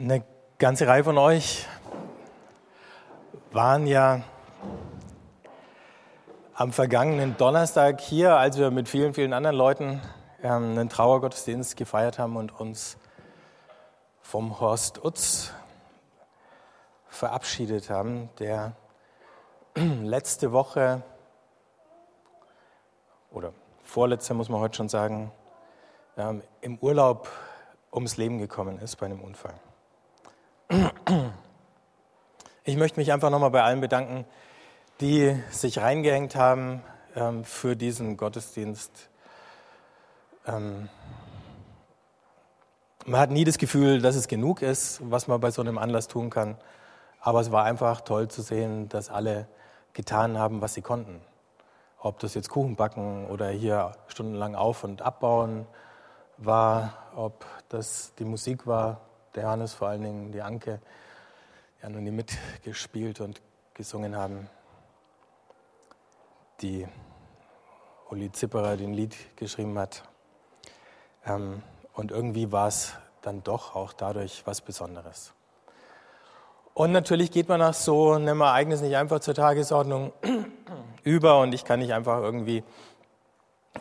Eine ganze Reihe von euch waren ja am vergangenen Donnerstag hier, als wir mit vielen, vielen anderen Leuten ähm, einen Trauergottesdienst gefeiert haben und uns vom Horst Utz verabschiedet haben, der letzte Woche oder vorletzte muss man heute schon sagen, ähm, im Urlaub ums Leben gekommen ist bei einem Unfall. Ich möchte mich einfach nochmal bei allen bedanken, die sich reingehängt haben ähm, für diesen Gottesdienst. Ähm, man hat nie das Gefühl, dass es genug ist, was man bei so einem Anlass tun kann. Aber es war einfach toll zu sehen, dass alle getan haben, was sie konnten. Ob das jetzt Kuchen backen oder hier stundenlang auf- und abbauen war, ob das die Musik war, der Hannes vor allen Dingen, die Anke, die haben die mitgespielt und gesungen haben. Die Uli Zipperer den Lied geschrieben hat. Ähm, und irgendwie war es dann doch auch dadurch was Besonderes. Und natürlich geht man nach so einem Ereignis nicht einfach zur Tagesordnung über und ich kann nicht einfach irgendwie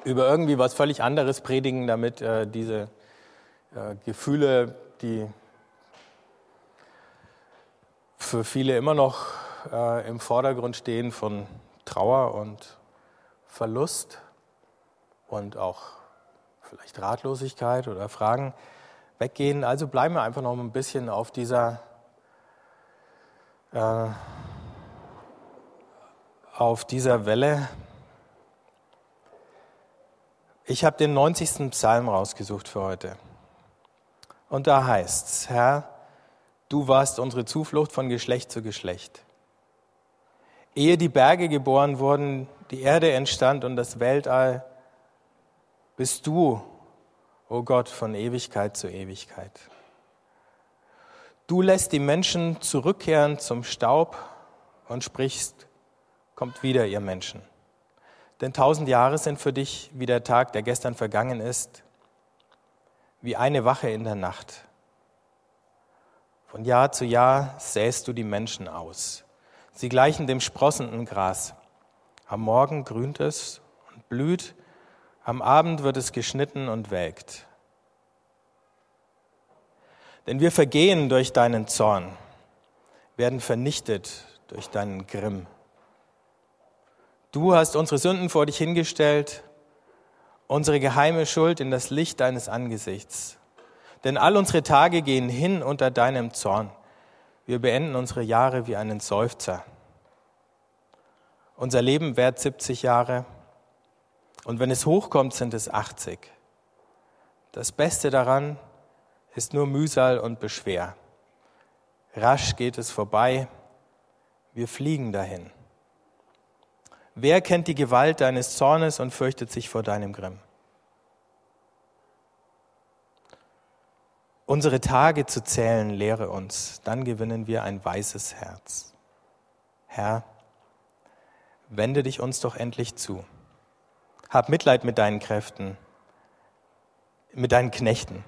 über irgendwie was völlig anderes predigen, damit äh, diese äh, Gefühle, die für viele immer noch äh, im Vordergrund stehen von Trauer und Verlust und auch vielleicht Ratlosigkeit oder Fragen weggehen. Also bleiben wir einfach noch ein bisschen auf dieser äh, auf dieser Welle. Ich habe den 90. Psalm rausgesucht für heute. Und da heißt's, Herr, du warst unsere Zuflucht von Geschlecht zu Geschlecht. Ehe die Berge geboren wurden, die Erde entstand und das Weltall, bist du, o oh Gott, von Ewigkeit zu Ewigkeit. Du lässt die Menschen zurückkehren zum Staub und sprichst, kommt wieder, ihr Menschen. Denn tausend Jahre sind für dich wie der Tag, der gestern vergangen ist, wie eine Wache in der Nacht. Von Jahr zu Jahr säst du die Menschen aus. Sie gleichen dem sprossenden Gras. Am Morgen grünt es und blüht, am Abend wird es geschnitten und welkt. Denn wir vergehen durch deinen Zorn, werden vernichtet durch deinen Grimm. Du hast unsere Sünden vor dich hingestellt, unsere geheime Schuld in das Licht deines Angesichts. Denn all unsere Tage gehen hin unter deinem Zorn. Wir beenden unsere Jahre wie einen Seufzer. Unser Leben währt 70 Jahre und wenn es hochkommt, sind es 80. Das Beste daran ist nur Mühsal und Beschwer. Rasch geht es vorbei, wir fliegen dahin. Wer kennt die Gewalt deines Zornes und fürchtet sich vor deinem Grimm? Unsere Tage zu zählen lehre uns, dann gewinnen wir ein weißes Herz. Herr, wende dich uns doch endlich zu. Hab Mitleid mit deinen Kräften, mit deinen Knechten.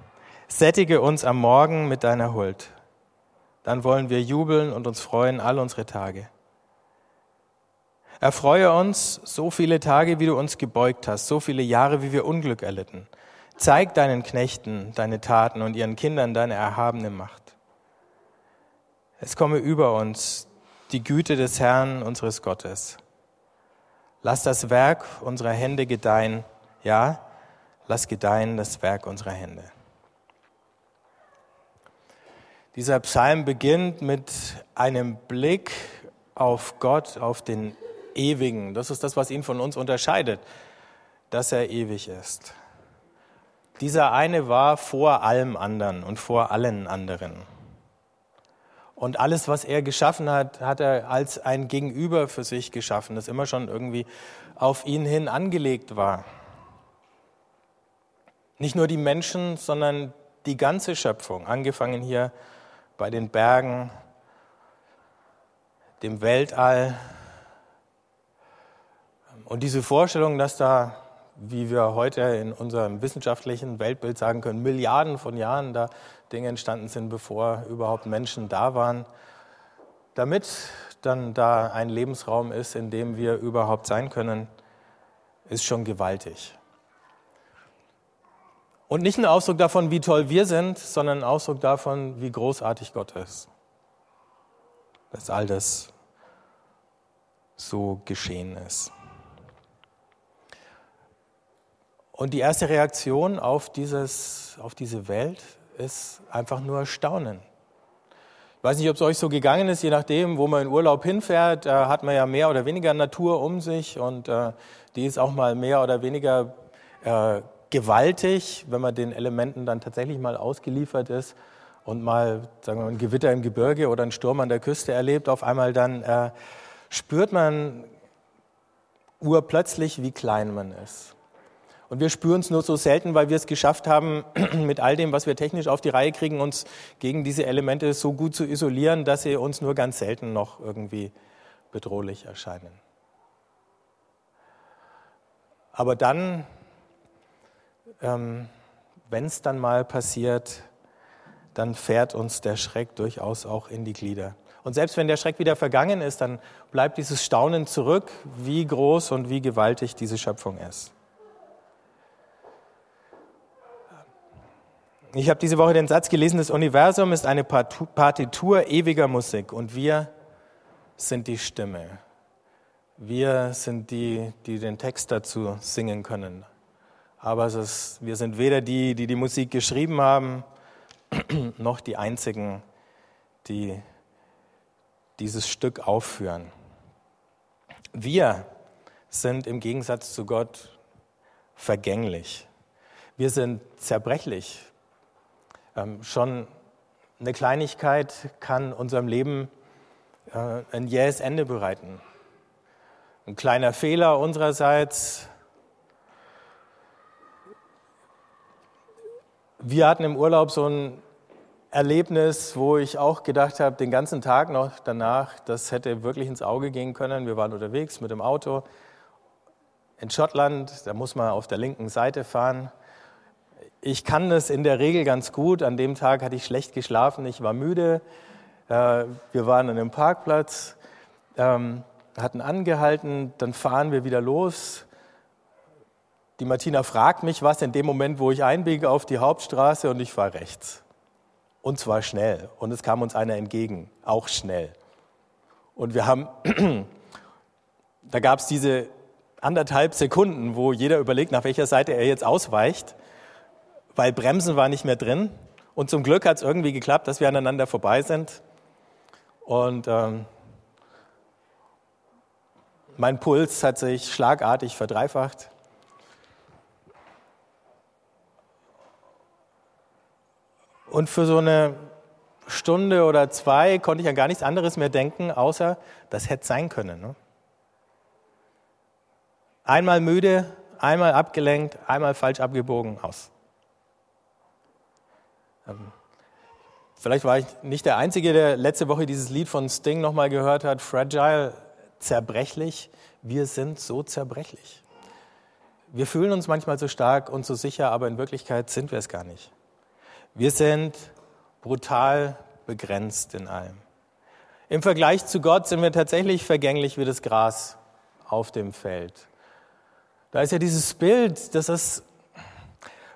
Sättige uns am Morgen mit deiner Huld. Dann wollen wir jubeln und uns freuen all unsere Tage. Erfreue uns so viele Tage, wie du uns gebeugt hast, so viele Jahre, wie wir Unglück erlitten. Zeig deinen Knechten deine Taten und ihren Kindern deine erhabene Macht. Es komme über uns die Güte des Herrn, unseres Gottes. Lass das Werk unserer Hände gedeihen. Ja, lass gedeihen das Werk unserer Hände. Dieser Psalm beginnt mit einem Blick auf Gott, auf den Ewigen. Das ist das, was ihn von uns unterscheidet, dass er ewig ist. Dieser eine war vor allem anderen und vor allen anderen. Und alles, was er geschaffen hat, hat er als ein Gegenüber für sich geschaffen, das immer schon irgendwie auf ihn hin angelegt war. Nicht nur die Menschen, sondern die ganze Schöpfung, angefangen hier bei den Bergen, dem Weltall, und diese Vorstellung, dass da wie wir heute in unserem wissenschaftlichen Weltbild sagen können, Milliarden von Jahren da Dinge entstanden sind, bevor überhaupt Menschen da waren, damit dann da ein Lebensraum ist, in dem wir überhaupt sein können, ist schon gewaltig. Und nicht ein Ausdruck davon, wie toll wir sind, sondern ein Ausdruck davon, wie großartig Gott ist. Dass all das so geschehen ist. Und die erste Reaktion auf, dieses, auf diese Welt ist einfach nur Staunen. Ich weiß nicht, ob es euch so gegangen ist, je nachdem, wo man in Urlaub hinfährt, da hat man ja mehr oder weniger Natur um sich und äh, die ist auch mal mehr oder weniger äh, gewaltig, wenn man den Elementen dann tatsächlich mal ausgeliefert ist und mal sagen wir, ein Gewitter im Gebirge oder einen Sturm an der Küste erlebt, auf einmal dann äh, spürt man urplötzlich, wie klein man ist. Und wir spüren es nur so selten, weil wir es geschafft haben, mit all dem, was wir technisch auf die Reihe kriegen, uns gegen diese Elemente so gut zu isolieren, dass sie uns nur ganz selten noch irgendwie bedrohlich erscheinen. Aber dann, ähm, wenn es dann mal passiert, dann fährt uns der Schreck durchaus auch in die Glieder. Und selbst wenn der Schreck wieder vergangen ist, dann bleibt dieses Staunen zurück, wie groß und wie gewaltig diese Schöpfung ist. Ich habe diese Woche den Satz gelesen, das Universum ist eine Partitur ewiger Musik und wir sind die Stimme. Wir sind die, die den Text dazu singen können. Aber ist, wir sind weder die, die die Musik geschrieben haben, noch die Einzigen, die dieses Stück aufführen. Wir sind im Gegensatz zu Gott vergänglich. Wir sind zerbrechlich. Ähm, schon eine Kleinigkeit kann unserem Leben äh, ein jähes Ende bereiten. Ein kleiner Fehler unsererseits. Wir hatten im Urlaub so ein Erlebnis, wo ich auch gedacht habe, den ganzen Tag noch danach, das hätte wirklich ins Auge gehen können. Wir waren unterwegs mit dem Auto in Schottland, da muss man auf der linken Seite fahren. Ich kann das in der Regel ganz gut. An dem Tag hatte ich schlecht geschlafen, ich war müde. Äh, wir waren an einem Parkplatz, ähm, hatten angehalten, dann fahren wir wieder los. Die Martina fragt mich was in dem Moment, wo ich einbiege auf die Hauptstraße und ich fahre rechts. Und zwar schnell. Und es kam uns einer entgegen, auch schnell. Und wir haben, da gab es diese anderthalb Sekunden, wo jeder überlegt, nach welcher Seite er jetzt ausweicht weil Bremsen war nicht mehr drin. Und zum Glück hat es irgendwie geklappt, dass wir aneinander vorbei sind. Und ähm, mein Puls hat sich schlagartig verdreifacht. Und für so eine Stunde oder zwei konnte ich an gar nichts anderes mehr denken, außer das hätte sein können. Ne? Einmal müde, einmal abgelenkt, einmal falsch abgebogen, aus. Ähm, vielleicht war ich nicht der Einzige, der letzte Woche dieses Lied von Sting nochmal gehört hat, Fragile, zerbrechlich. Wir sind so zerbrechlich. Wir fühlen uns manchmal so stark und so sicher, aber in Wirklichkeit sind wir es gar nicht. Wir sind brutal begrenzt in allem. Im Vergleich zu Gott sind wir tatsächlich vergänglich wie das Gras auf dem Feld. Da ist ja dieses Bild, das ist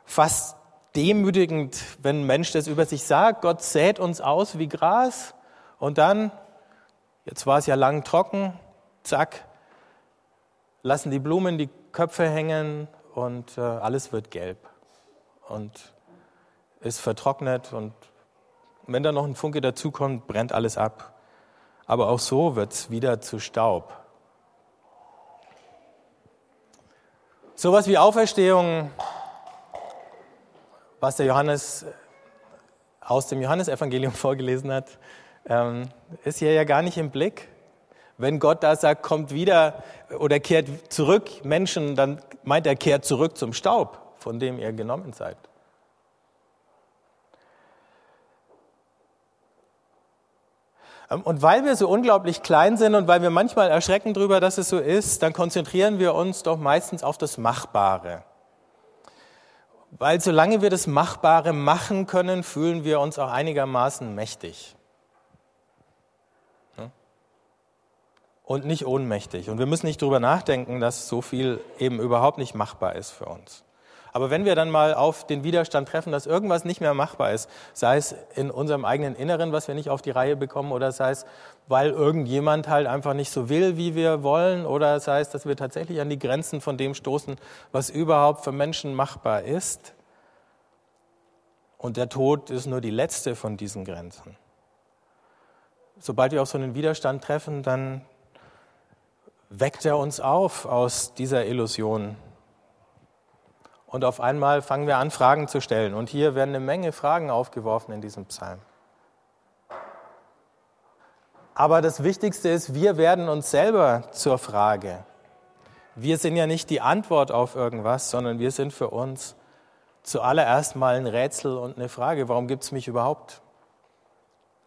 fast demütigend, wenn ein Mensch das über sich sagt. Gott sät uns aus wie Gras und dann, jetzt war es ja lang trocken, zack, lassen die Blumen die Köpfe hängen und äh, alles wird gelb und ist vertrocknet und wenn da noch ein Funke dazukommt, brennt alles ab. Aber auch so wird es wieder zu Staub. Sowas wie Auferstehung was der Johannes aus dem Johannesevangelium vorgelesen hat, ähm, ist hier ja gar nicht im Blick. Wenn Gott da sagt, kommt wieder oder kehrt zurück, Menschen, dann meint er, kehrt zurück zum Staub, von dem ihr genommen seid. Ähm, und weil wir so unglaublich klein sind und weil wir manchmal erschrecken darüber, dass es so ist, dann konzentrieren wir uns doch meistens auf das Machbare. Weil solange wir das Machbare machen können, fühlen wir uns auch einigermaßen mächtig. Und nicht ohnmächtig. Und wir müssen nicht darüber nachdenken, dass so viel eben überhaupt nicht machbar ist für uns. Aber wenn wir dann mal auf den Widerstand treffen, dass irgendwas nicht mehr machbar ist, sei es in unserem eigenen Inneren, was wir nicht auf die Reihe bekommen, oder sei es, weil irgendjemand halt einfach nicht so will, wie wir wollen, oder sei es, dass wir tatsächlich an die Grenzen von dem stoßen, was überhaupt für Menschen machbar ist. Und der Tod ist nur die letzte von diesen Grenzen. Sobald wir auf so einen Widerstand treffen, dann weckt er uns auf aus dieser Illusion, und auf einmal fangen wir an, Fragen zu stellen. Und hier werden eine Menge Fragen aufgeworfen in diesem Psalm. Aber das Wichtigste ist, wir werden uns selber zur Frage. Wir sind ja nicht die Antwort auf irgendwas, sondern wir sind für uns zuallererst mal ein Rätsel und eine Frage. Warum gibt es mich überhaupt?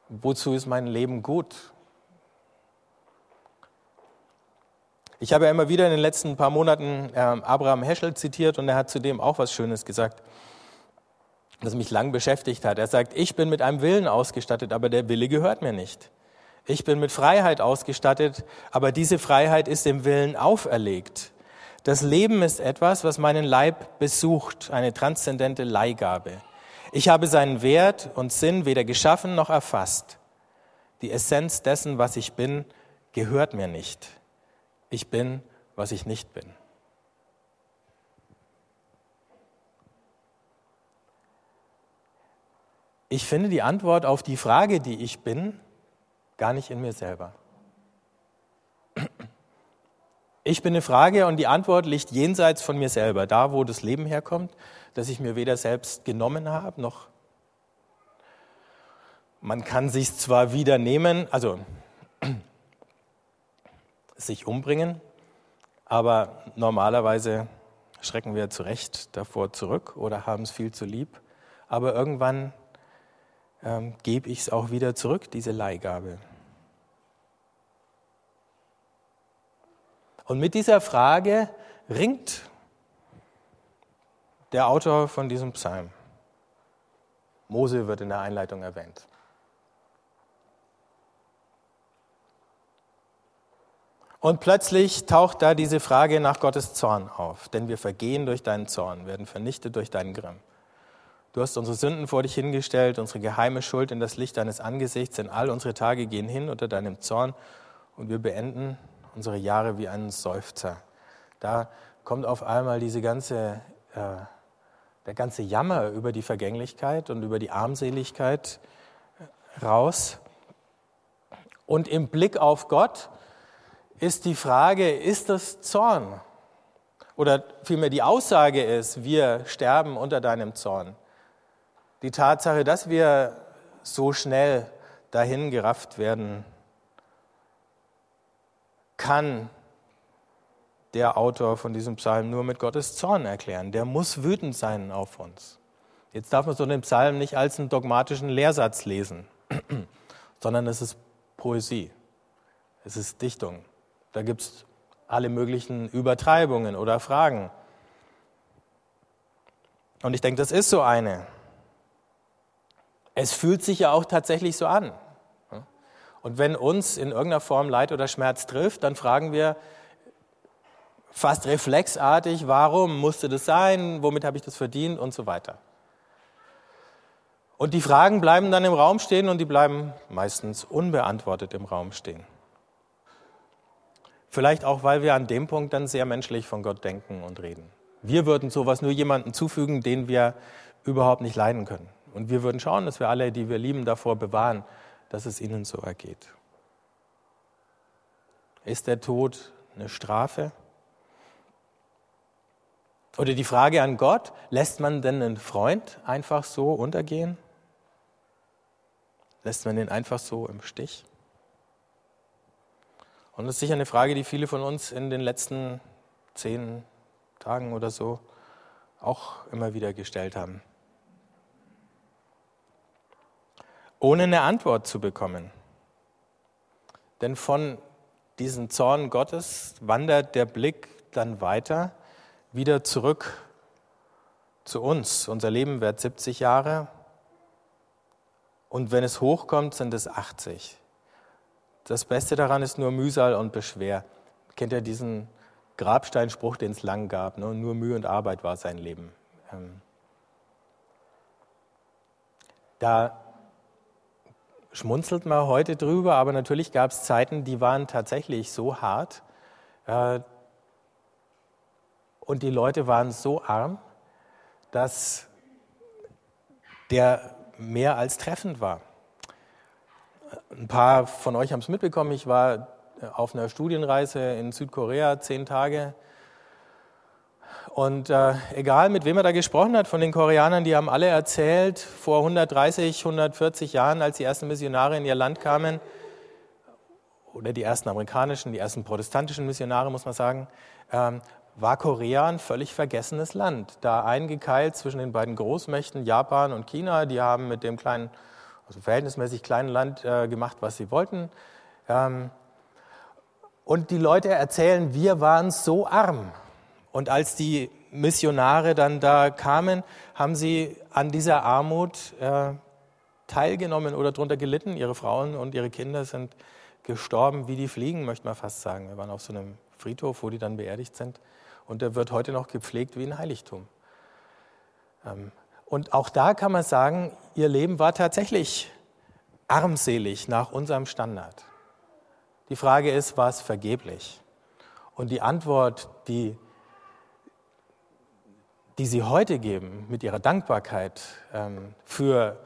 Wozu ist mein Leben gut? Ich habe ja immer wieder in den letzten paar Monaten äh, Abraham Heschel zitiert und er hat zudem auch was Schönes gesagt, das mich lang beschäftigt hat. Er sagt, ich bin mit einem Willen ausgestattet, aber der Wille gehört mir nicht. Ich bin mit Freiheit ausgestattet, aber diese Freiheit ist dem Willen auferlegt. Das Leben ist etwas, was meinen Leib besucht, eine transzendente Leihgabe. Ich habe seinen Wert und Sinn weder geschaffen noch erfasst. Die Essenz dessen, was ich bin, gehört mir nicht ich bin, was ich nicht bin. Ich finde die Antwort auf die Frage, die ich bin, gar nicht in mir selber. Ich bin eine Frage und die Antwort liegt jenseits von mir selber, da wo das Leben herkommt, das ich mir weder selbst genommen habe, noch man kann sich zwar wieder nehmen, also sich umbringen, aber normalerweise schrecken wir zu Recht davor zurück oder haben es viel zu lieb. Aber irgendwann ähm, gebe ich es auch wieder zurück, diese Leihgabe. Und mit dieser Frage ringt der Autor von diesem Psalm. Mose wird in der Einleitung erwähnt. Und plötzlich taucht da diese Frage nach Gottes Zorn auf. Denn wir vergehen durch deinen Zorn, werden vernichtet durch deinen Grimm. Du hast unsere Sünden vor dich hingestellt, unsere geheime Schuld in das Licht deines Angesichts, denn all unsere Tage gehen hin unter deinem Zorn und wir beenden unsere Jahre wie einen Seufzer. Da kommt auf einmal diese ganze, äh, der ganze Jammer über die Vergänglichkeit und über die Armseligkeit raus. Und im Blick auf Gott ist die Frage, ist das Zorn? Oder vielmehr die Aussage ist, wir sterben unter deinem Zorn. Die Tatsache, dass wir so schnell dahin gerafft werden, kann der Autor von diesem Psalm nur mit Gottes Zorn erklären. Der muss wütend sein auf uns. Jetzt darf man so den Psalm nicht als einen dogmatischen Lehrsatz lesen, sondern es ist Poesie, es ist Dichtung. Da gibt es alle möglichen Übertreibungen oder Fragen. Und ich denke, das ist so eine. Es fühlt sich ja auch tatsächlich so an. Und wenn uns in irgendeiner Form Leid oder Schmerz trifft, dann fragen wir fast reflexartig, warum musste das sein, womit habe ich das verdient und so weiter. Und die Fragen bleiben dann im Raum stehen und die bleiben meistens unbeantwortet im Raum stehen. Vielleicht auch, weil wir an dem Punkt dann sehr menschlich von Gott denken und reden. Wir würden sowas nur jemandem zufügen, den wir überhaupt nicht leiden können. Und wir würden schauen, dass wir alle, die wir lieben, davor bewahren, dass es ihnen so ergeht. Ist der Tod eine Strafe? Oder die Frage an Gott, lässt man denn einen Freund einfach so untergehen? Lässt man den einfach so im Stich? Und das ist sicher eine Frage, die viele von uns in den letzten zehn Tagen oder so auch immer wieder gestellt haben. Ohne eine Antwort zu bekommen. Denn von diesem Zorn Gottes wandert der Blick dann weiter, wieder zurück zu uns. Unser Leben wird 70 Jahre und wenn es hochkommt, sind es 80. Das Beste daran ist nur Mühsal und Beschwer. Kennt ihr diesen Grabsteinspruch, den es lang gab? Ne? Nur Mühe und Arbeit war sein Leben. Ähm da schmunzelt man heute drüber, aber natürlich gab es Zeiten, die waren tatsächlich so hart äh, und die Leute waren so arm, dass der mehr als treffend war. Ein paar von euch haben es mitbekommen, ich war auf einer Studienreise in Südkorea zehn Tage und äh, egal, mit wem er da gesprochen hat, von den Koreanern, die haben alle erzählt, vor 130, 140 Jahren, als die ersten Missionare in ihr Land kamen, oder die ersten amerikanischen, die ersten protestantischen Missionare, muss man sagen, ähm, war Korea ein völlig vergessenes Land. Da eingekeilt zwischen den beiden Großmächten Japan und China, die haben mit dem kleinen, also verhältnismäßig kleinen Land äh, gemacht, was sie wollten. Ähm, und die Leute erzählen, wir waren so arm. Und als die Missionare dann da kamen, haben sie an dieser Armut äh, teilgenommen oder darunter gelitten. Ihre Frauen und ihre Kinder sind gestorben wie die Fliegen, möchte man fast sagen. Wir waren auf so einem Friedhof, wo die dann beerdigt sind. Und der wird heute noch gepflegt wie ein Heiligtum. Ähm, und auch da kann man sagen, ihr Leben war tatsächlich armselig nach unserem Standard. Die Frage ist, war es vergeblich? Und die Antwort, die die Sie heute geben mit Ihrer Dankbarkeit ähm, für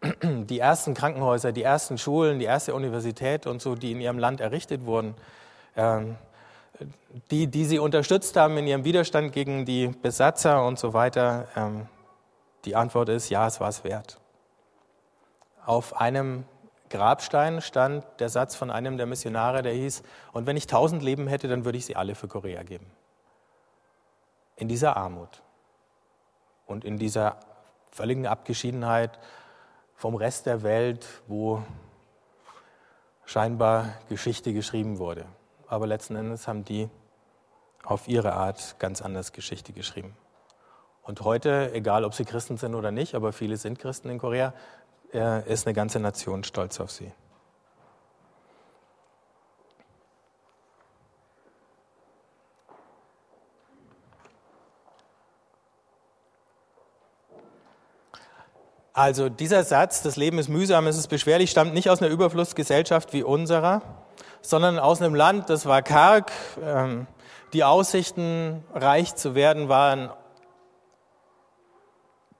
die ersten Krankenhäuser, die ersten Schulen, die erste Universität und so, die in Ihrem Land errichtet wurden, ähm, die, die Sie unterstützt haben in Ihrem Widerstand gegen die Besatzer und so weiter, ähm, die Antwort ist, ja, es war es wert. Auf einem Grabstein stand der Satz von einem der Missionare, der hieß, und wenn ich tausend Leben hätte, dann würde ich sie alle für Korea geben. In dieser Armut und in dieser völligen Abgeschiedenheit vom Rest der Welt, wo scheinbar Geschichte geschrieben wurde. Aber letzten Endes haben die auf ihre Art ganz anders Geschichte geschrieben. Und heute, egal ob sie Christen sind oder nicht, aber viele sind Christen in Korea, äh, ist eine ganze Nation stolz auf sie. Also dieser Satz, das Leben ist mühsam, es ist beschwerlich, stammt nicht aus einer Überflussgesellschaft wie unserer, sondern aus einem Land, das war karg. Ähm, die Aussichten, reich zu werden, waren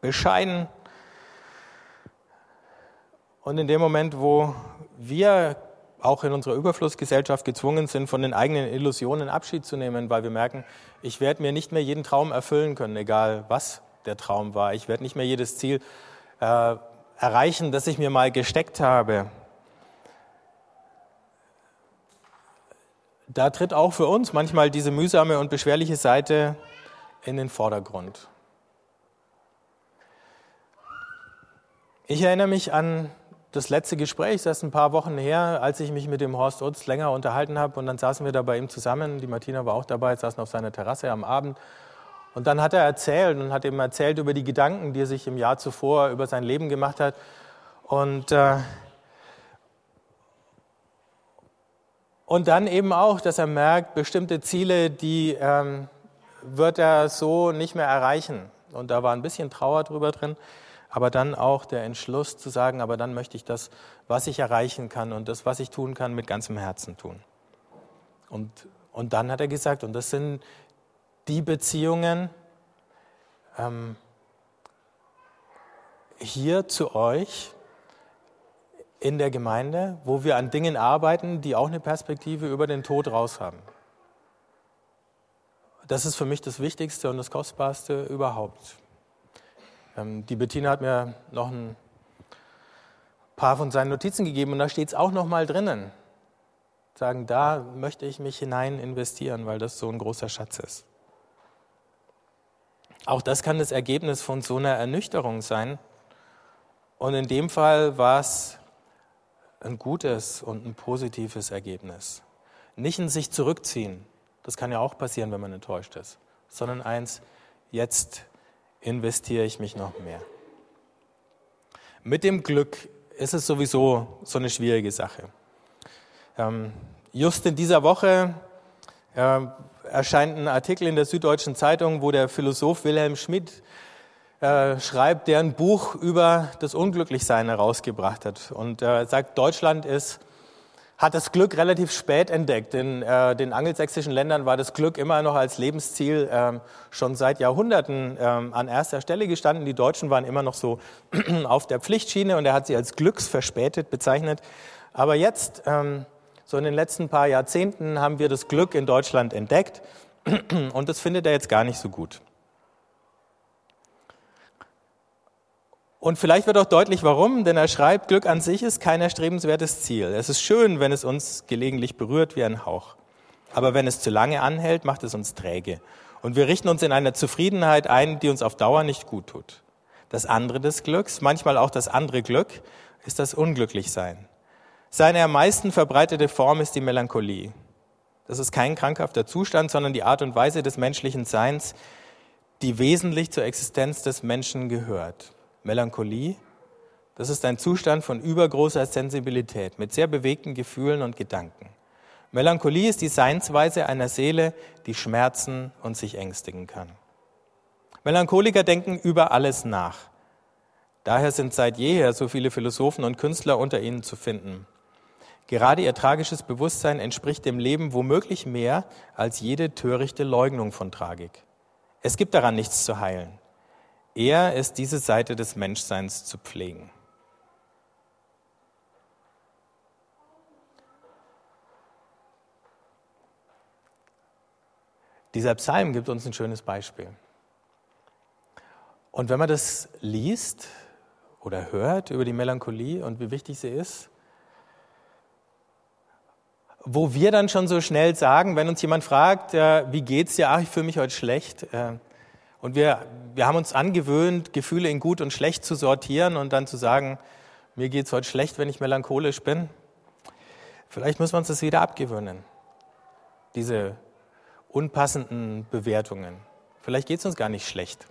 bescheiden. Und in dem Moment, wo wir auch in unserer Überflussgesellschaft gezwungen sind, von den eigenen Illusionen Abschied zu nehmen, weil wir merken, ich werde mir nicht mehr jeden Traum erfüllen können, egal was der Traum war. Ich werde nicht mehr jedes Ziel äh, erreichen, das ich mir mal gesteckt habe. Da tritt auch für uns manchmal diese mühsame und beschwerliche Seite in den Vordergrund. Ich erinnere mich an das letzte Gespräch, das ist ein paar Wochen her, als ich mich mit dem Horst Utz länger unterhalten habe. Und dann saßen wir da bei ihm zusammen. Die Martina war auch dabei, saßen auf seiner Terrasse am Abend. Und dann hat er erzählt und hat ihm erzählt über die Gedanken, die er sich im Jahr zuvor über sein Leben gemacht hat. Und, äh, und dann eben auch, dass er merkt, bestimmte Ziele, die ähm, wird er so nicht mehr erreichen. Und da war ein bisschen Trauer drüber drin, aber dann auch der Entschluss zu sagen, aber dann möchte ich das, was ich erreichen kann und das, was ich tun kann, mit ganzem Herzen tun. Und, und dann hat er gesagt, und das sind die Beziehungen ähm, hier zu euch in der Gemeinde, wo wir an Dingen arbeiten, die auch eine Perspektive über den Tod raus haben. Das ist für mich das Wichtigste und das Kostbarste überhaupt. Ähm, die Bettina hat mir noch ein paar von seinen Notizen gegeben und da steht es auch noch mal drinnen. Sagen, da möchte ich mich hinein investieren, weil das so ein großer Schatz ist. Auch das kann das Ergebnis von so einer Ernüchterung sein. Und in dem Fall war es ein gutes und ein positives Ergebnis. Nicht in sich zurückziehen, das kann ja auch passieren, wenn man enttäuscht ist, sondern eins, jetzt investiere ich mich noch mehr. Mit dem Glück ist es sowieso so eine schwierige Sache. Ähm, just in dieser Woche äh, erscheint ein Artikel in der Süddeutschen Zeitung, wo der Philosoph Wilhelm Schmidt äh, schreibt, der ein Buch über das Unglücklichsein herausgebracht hat. Und er sagt, Deutschland ist hat das Glück relativ spät entdeckt. In äh, den angelsächsischen Ländern war das Glück immer noch als Lebensziel ähm, schon seit Jahrhunderten ähm, an erster Stelle gestanden. Die Deutschen waren immer noch so auf der Pflichtschiene und er hat sie als glücksverspätet bezeichnet. Aber jetzt, ähm, so in den letzten paar Jahrzehnten, haben wir das Glück in Deutschland entdeckt und das findet er jetzt gar nicht so gut. Und vielleicht wird auch deutlich, warum, denn er schreibt, Glück an sich ist kein erstrebenswertes Ziel. Es ist schön, wenn es uns gelegentlich berührt wie ein Hauch. Aber wenn es zu lange anhält, macht es uns träge. Und wir richten uns in einer Zufriedenheit ein, die uns auf Dauer nicht gut tut. Das andere des Glücks, manchmal auch das andere Glück, ist das Unglücklichsein. Seine am meisten verbreitete Form ist die Melancholie. Das ist kein krankhafter Zustand, sondern die Art und Weise des menschlichen Seins, die wesentlich zur Existenz des Menschen gehört. Melancholie, das ist ein Zustand von übergroßer Sensibilität mit sehr bewegten Gefühlen und Gedanken. Melancholie ist die Seinsweise einer Seele, die schmerzen und sich ängstigen kann. Melancholiker denken über alles nach. Daher sind seit jeher so viele Philosophen und Künstler unter ihnen zu finden. Gerade ihr tragisches Bewusstsein entspricht dem Leben womöglich mehr als jede törichte Leugnung von Tragik. Es gibt daran nichts zu heilen. Er ist diese Seite des Menschseins zu pflegen. Dieser Psalm gibt uns ein schönes Beispiel. Und wenn man das liest oder hört über die Melancholie und wie wichtig sie ist, wo wir dann schon so schnell sagen, wenn uns jemand fragt, äh, wie geht's dir? Ach, ich fühle mich heute schlecht. Äh, und wir, wir haben uns angewöhnt, Gefühle in gut und schlecht zu sortieren und dann zu sagen, mir geht es heute schlecht, wenn ich melancholisch bin. Vielleicht müssen wir uns das wieder abgewöhnen, diese unpassenden Bewertungen. Vielleicht geht es uns gar nicht schlecht.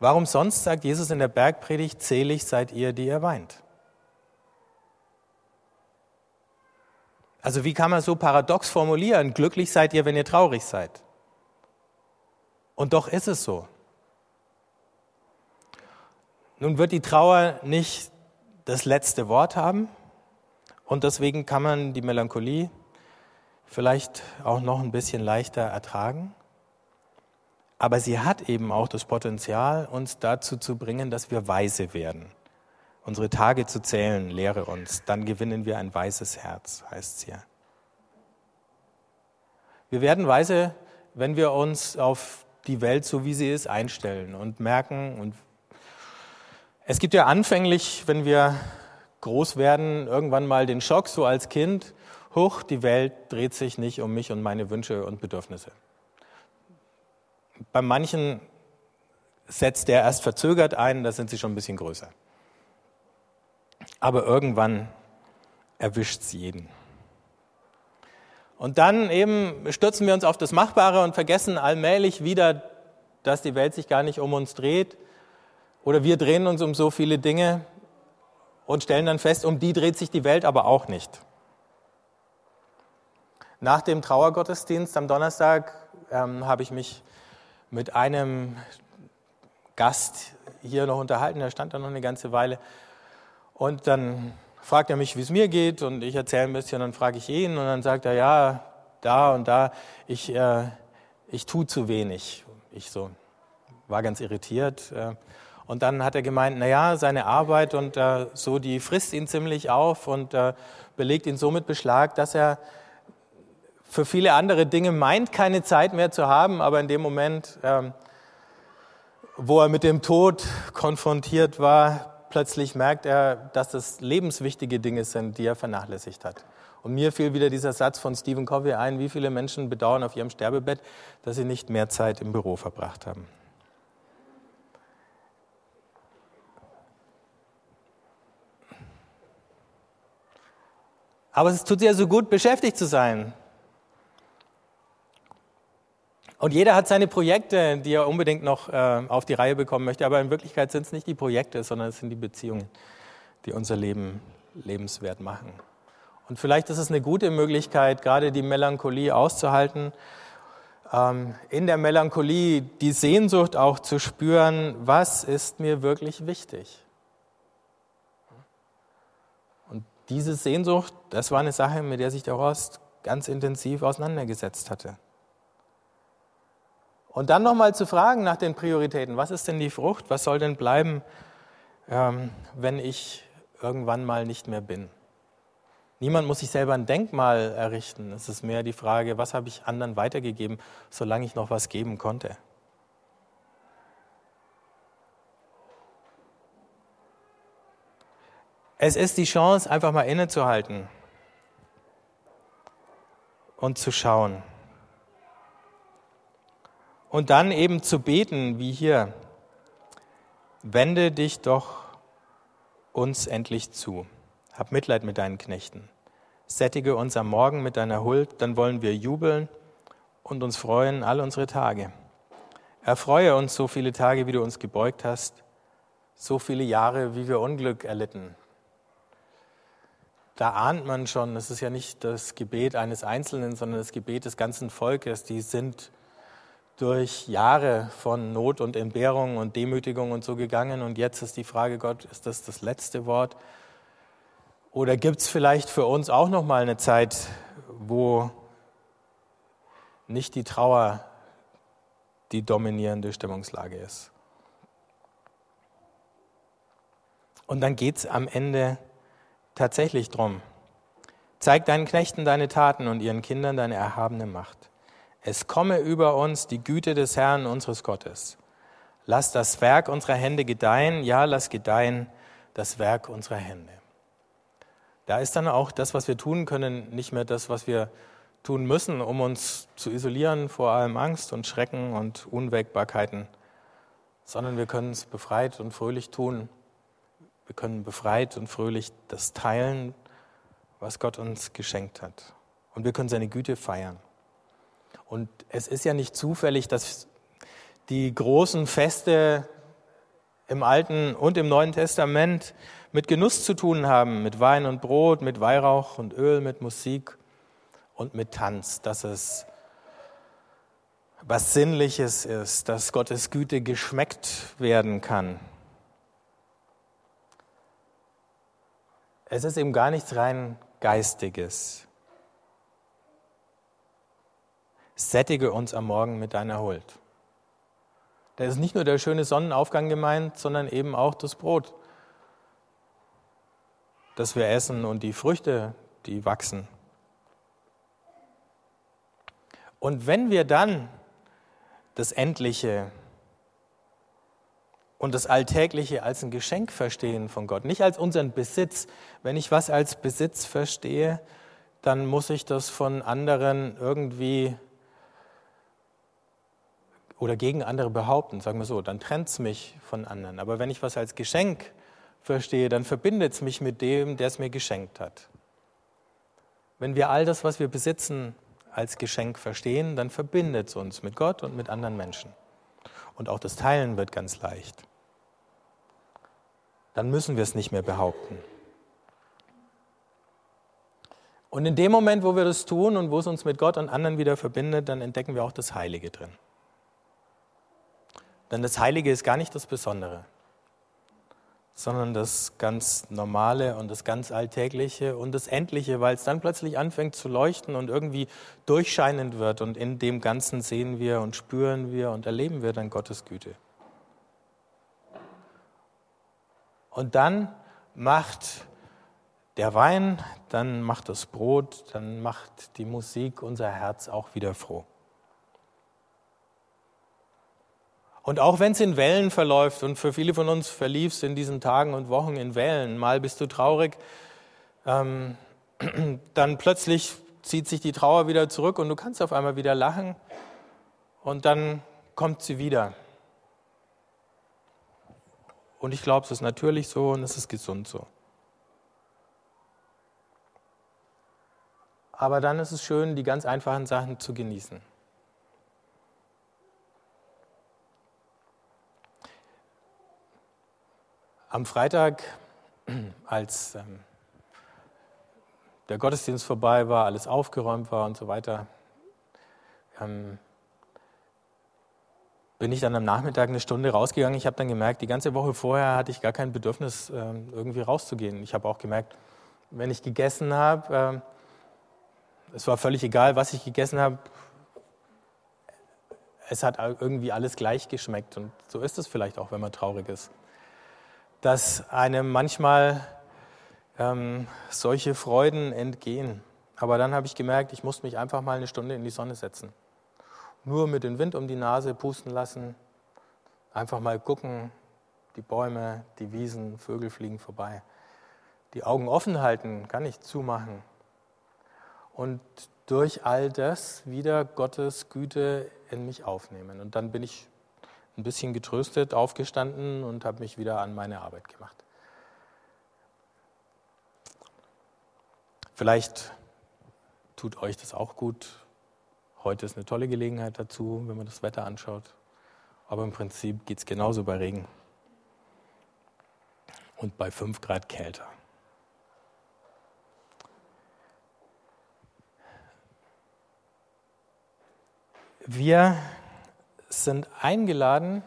Warum sonst, sagt Jesus in der Bergpredigt, zählig seid ihr, die ihr weint? Also wie kann man so paradox formulieren, glücklich seid ihr, wenn ihr traurig seid? Und doch ist es so. Nun wird die Trauer nicht das letzte Wort haben und deswegen kann man die Melancholie vielleicht auch noch ein bisschen leichter ertragen. Aber sie hat eben auch das Potenzial, uns dazu zu bringen, dass wir weise werden. Unsere Tage zu zählen, lehre uns. Dann gewinnen wir ein weises Herz, heißt es hier. Wir werden weise, wenn wir uns auf die Welt so, wie sie ist, einstellen und merken. Und es gibt ja anfänglich, wenn wir groß werden, irgendwann mal den Schock, so als Kind, hoch, die Welt dreht sich nicht um mich und meine Wünsche und Bedürfnisse. Bei manchen setzt der erst verzögert ein, da sind sie schon ein bisschen größer. Aber irgendwann erwischt es jeden. Und dann eben stürzen wir uns auf das Machbare und vergessen allmählich wieder, dass die Welt sich gar nicht um uns dreht. Oder wir drehen uns um so viele Dinge und stellen dann fest, um die dreht sich die Welt aber auch nicht. Nach dem Trauergottesdienst am Donnerstag ähm, habe ich mich mit einem Gast hier noch unterhalten, der stand da noch eine ganze Weile. Und dann fragt er mich, wie es mir geht und ich erzähle ein bisschen, dann frage ich ihn und dann sagt er, ja, da und da, ich, äh, ich tue zu wenig. Ich so, war ganz irritiert. Äh, und dann hat er gemeint, na ja, seine Arbeit und äh, so, die frisst ihn ziemlich auf und äh, belegt ihn so mit Beschlag, dass er für viele andere Dinge meint, keine Zeit mehr zu haben, aber in dem Moment, ähm, wo er mit dem Tod konfrontiert war, plötzlich merkt er, dass das lebenswichtige Dinge sind, die er vernachlässigt hat. Und mir fiel wieder dieser Satz von Stephen Covey ein, wie viele Menschen bedauern auf ihrem Sterbebett, dass sie nicht mehr Zeit im Büro verbracht haben. Aber es tut sehr so gut, beschäftigt zu sein. Und jeder hat seine Projekte, die er unbedingt noch äh, auf die Reihe bekommen möchte. Aber in Wirklichkeit sind es nicht die Projekte, sondern es sind die Beziehungen, die unser Leben lebenswert machen. Und vielleicht ist es eine gute Möglichkeit, gerade die Melancholie auszuhalten, ähm, in der Melancholie die Sehnsucht auch zu spüren, was ist mir wirklich wichtig. Und diese Sehnsucht, das war eine Sache, mit der sich der Horst ganz intensiv auseinandergesetzt hatte. Und dann nochmal zu fragen nach den Prioritäten. Was ist denn die Frucht? Was soll denn bleiben, ähm, wenn ich irgendwann mal nicht mehr bin? Niemand muss sich selber ein Denkmal errichten. Es ist mehr die Frage, was habe ich anderen weitergegeben, solange ich noch was geben konnte. Es ist die Chance, einfach mal innezuhalten und zu schauen. Und dann eben zu beten, wie hier. Wende dich doch uns endlich zu. Hab Mitleid mit deinen Knechten. Sättige uns am Morgen mit deiner Huld, dann wollen wir jubeln und uns freuen all unsere Tage. Erfreue uns so viele Tage, wie du uns gebeugt hast, so viele Jahre, wie wir Unglück erlitten. Da ahnt man schon, es ist ja nicht das Gebet eines Einzelnen, sondern das Gebet des ganzen Volkes. Die sind durch Jahre von Not und Entbehrung und Demütigung und so gegangen. Und jetzt ist die Frage, Gott, ist das das letzte Wort? Oder gibt es vielleicht für uns auch noch mal eine Zeit, wo nicht die Trauer die dominierende Stimmungslage ist? Und dann geht es am Ende tatsächlich drum. Zeig deinen Knechten deine Taten und ihren Kindern deine erhabene Macht. Es komme über uns die Güte des Herrn unseres Gottes. Lass das Werk unserer Hände gedeihen, ja, lass gedeihen das Werk unserer Hände. Da ist dann auch das, was wir tun können, nicht mehr das, was wir tun müssen, um uns zu isolieren vor allem Angst und Schrecken und Unwägbarkeiten, sondern wir können es befreit und fröhlich tun. Wir können befreit und fröhlich das teilen, was Gott uns geschenkt hat. Und wir können seine Güte feiern. Und es ist ja nicht zufällig, dass die großen Feste im Alten und im Neuen Testament mit Genuss zu tun haben, mit Wein und Brot, mit Weihrauch und Öl, mit Musik und mit Tanz, dass es was Sinnliches ist, dass Gottes Güte geschmeckt werden kann. Es ist eben gar nichts rein Geistiges. Sättige uns am Morgen mit deiner Huld. Da ist nicht nur der schöne Sonnenaufgang gemeint, sondern eben auch das Brot, das wir essen und die Früchte, die wachsen. Und wenn wir dann das Endliche und das Alltägliche als ein Geschenk verstehen von Gott, nicht als unseren Besitz. Wenn ich was als Besitz verstehe, dann muss ich das von anderen irgendwie oder gegen andere behaupten, sagen wir so, dann trennt es mich von anderen. Aber wenn ich was als Geschenk verstehe, dann verbindet es mich mit dem, der es mir geschenkt hat. Wenn wir all das, was wir besitzen, als Geschenk verstehen, dann verbindet es uns mit Gott und mit anderen Menschen. Und auch das Teilen wird ganz leicht. Dann müssen wir es nicht mehr behaupten. Und in dem Moment, wo wir das tun und wo es uns mit Gott und anderen wieder verbindet, dann entdecken wir auch das Heilige drin. Denn das Heilige ist gar nicht das Besondere sondern das ganz Normale und das ganz Alltägliche und das Endliche, weil es dann plötzlich anfängt zu leuchten und irgendwie durchscheinend wird und in dem Ganzen sehen wir und spüren wir und erleben wir dann Gottes Güte. Und dann macht der Wein, dann macht das Brot, dann macht die Musik unser Herz auch wieder froh. Und auch wenn es in Wellen verläuft, und für viele von uns verlief es in diesen Tagen und Wochen in Wellen, mal bist du traurig, ähm, dann plötzlich zieht sich die Trauer wieder zurück und du kannst auf einmal wieder lachen und dann kommt sie wieder. Und ich glaube, es ist natürlich so und es ist gesund so. aber dann ist es schön, die ganz einfachen Sachen zu genießen. Am Freitag, als ähm, der Gottesdienst vorbei war, alles aufgeräumt war und so weiter, ähm, bin ich dann am Nachmittag eine Stunde rausgegangen. Ich habe dann gemerkt, die ganze Woche vorher hatte ich gar kein Bedürfnis, ähm, irgendwie rauszugehen. Ich habe auch gemerkt, wenn ich gegessen habe, es war völlig egal, was ich gegessen habe, es hat irgendwie alles gleich geschmeckt. Und so ist es vielleicht auch, wenn man traurig ist. Dass einem manchmal ähm, solche Freuden entgehen. Aber dann habe ich gemerkt, ich muss mich einfach mal eine Stunde in die Sonne setzen. Nur mit dem Wind um die Nase pusten lassen, einfach mal gucken, die Bäume, die Wiesen, Vögel fliegen vorbei. Die Augen offen halten, kann ich zumachen. Und durch all das wieder Gottes Güte in mich aufnehmen. Und dann bin ich ein bisschen getröstet aufgestanden und habe mich wieder an meine Arbeit gemacht. Vielleicht tut euch das auch gut. Heute ist eine tolle Gelegenheit dazu, wenn man das Wetter anschaut. Aber im Prinzip geht es genauso bei Regen und bei 5 Grad kälter. Wir sind eingeladen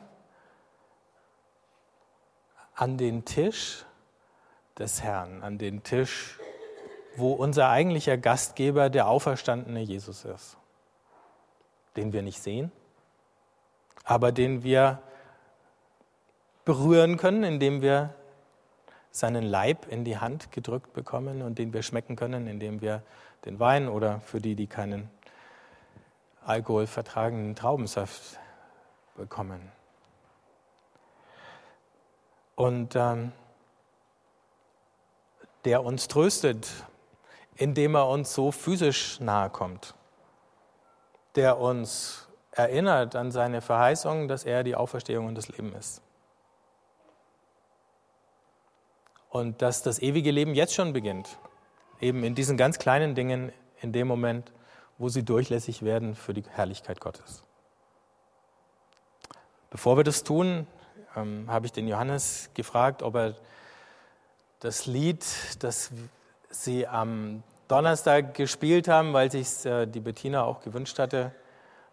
an den Tisch des Herrn, an den Tisch wo unser eigentlicher Gastgeber der auferstandene Jesus ist, den wir nicht sehen, aber den wir berühren können, indem wir seinen Leib in die Hand gedrückt bekommen und den wir schmecken können, indem wir den Wein oder für die, die keinen Alkohol vertragen, den Traubensaft bekommen. Und ähm, der uns tröstet indem er uns so physisch nahe kommt, der uns erinnert an seine Verheißung, dass er die Auferstehung und das Leben ist. Und dass das ewige Leben jetzt schon beginnt, eben in diesen ganz kleinen Dingen, in dem Moment, wo sie durchlässig werden für die Herrlichkeit Gottes. Bevor wir das tun, ähm, habe ich den Johannes gefragt, ob er das Lied, das sie am Donnerstag gespielt haben, weil sich äh, die Bettina auch gewünscht hatte,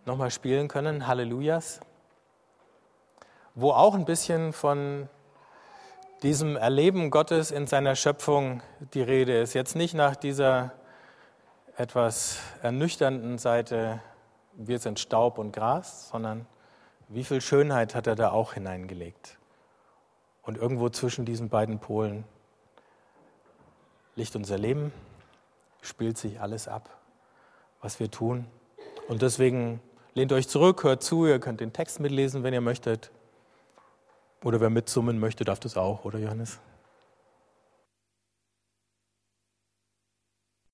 nochmal spielen können, Hallelujahs, wo auch ein bisschen von diesem Erleben Gottes in seiner Schöpfung die Rede ist. Jetzt nicht nach dieser etwas ernüchternden Seite, wir sind Staub und Gras, sondern wie viel Schönheit hat er da auch hineingelegt. Und irgendwo zwischen diesen beiden Polen liegt unser Leben, spielt sich alles ab, was wir tun. Und deswegen lehnt euch zurück, hört zu, ihr könnt den Text mitlesen, wenn ihr möchtet. Oder wer mitsummen möchte, darf das auch, oder Johannes?